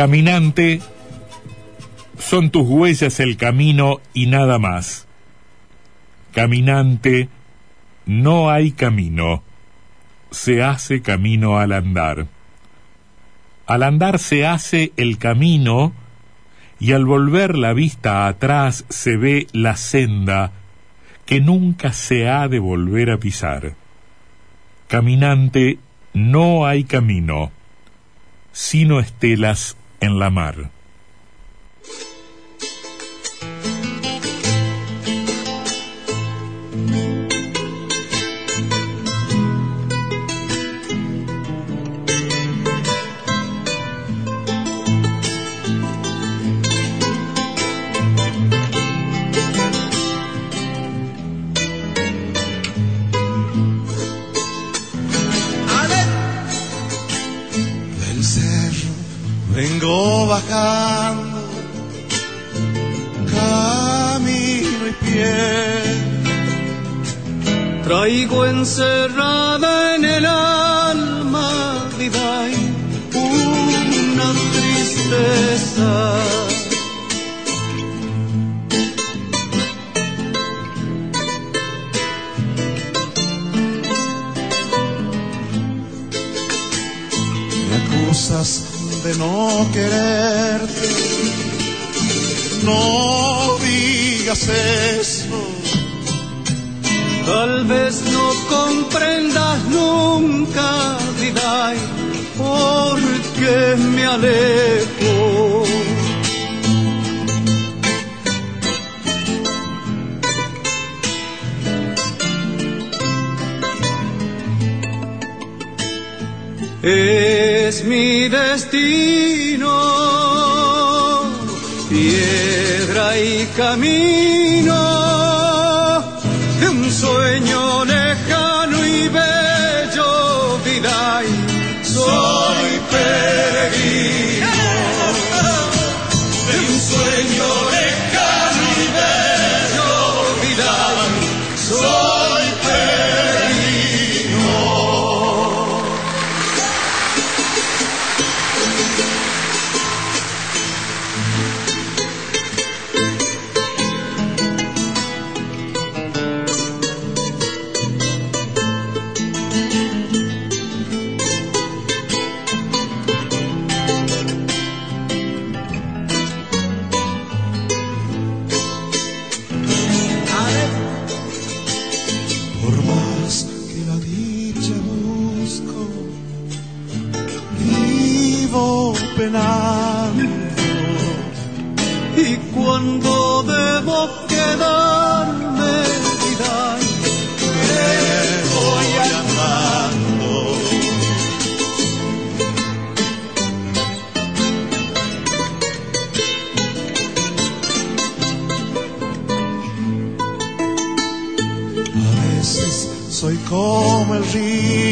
Caminante, son tus huellas el camino y nada más. Caminante, no hay camino, se hace camino al andar. Al andar se hace el camino y al volver la vista atrás se ve la senda que nunca se ha de volver a pisar. Caminante, no hay camino, sino estelas en la mar. Vengo bajando camino y pie. Traigo encerrada en el alma vida una tristeza. De no quererte. No digas eso. Tal vez no comprendas nunca, vida, porque me alejo. Es mi destino, piedra y camino de un sueño Y cuando debo quedarme, vida, me voy andando. A veces soy como el río,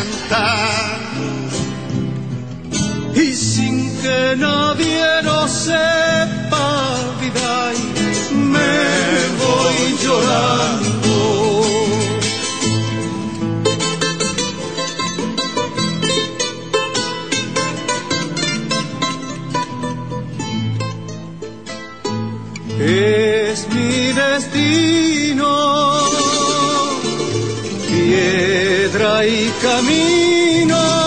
cantando y sin que nadie lo sepa, vida, me voy llorando. es mi destino, letra y camino.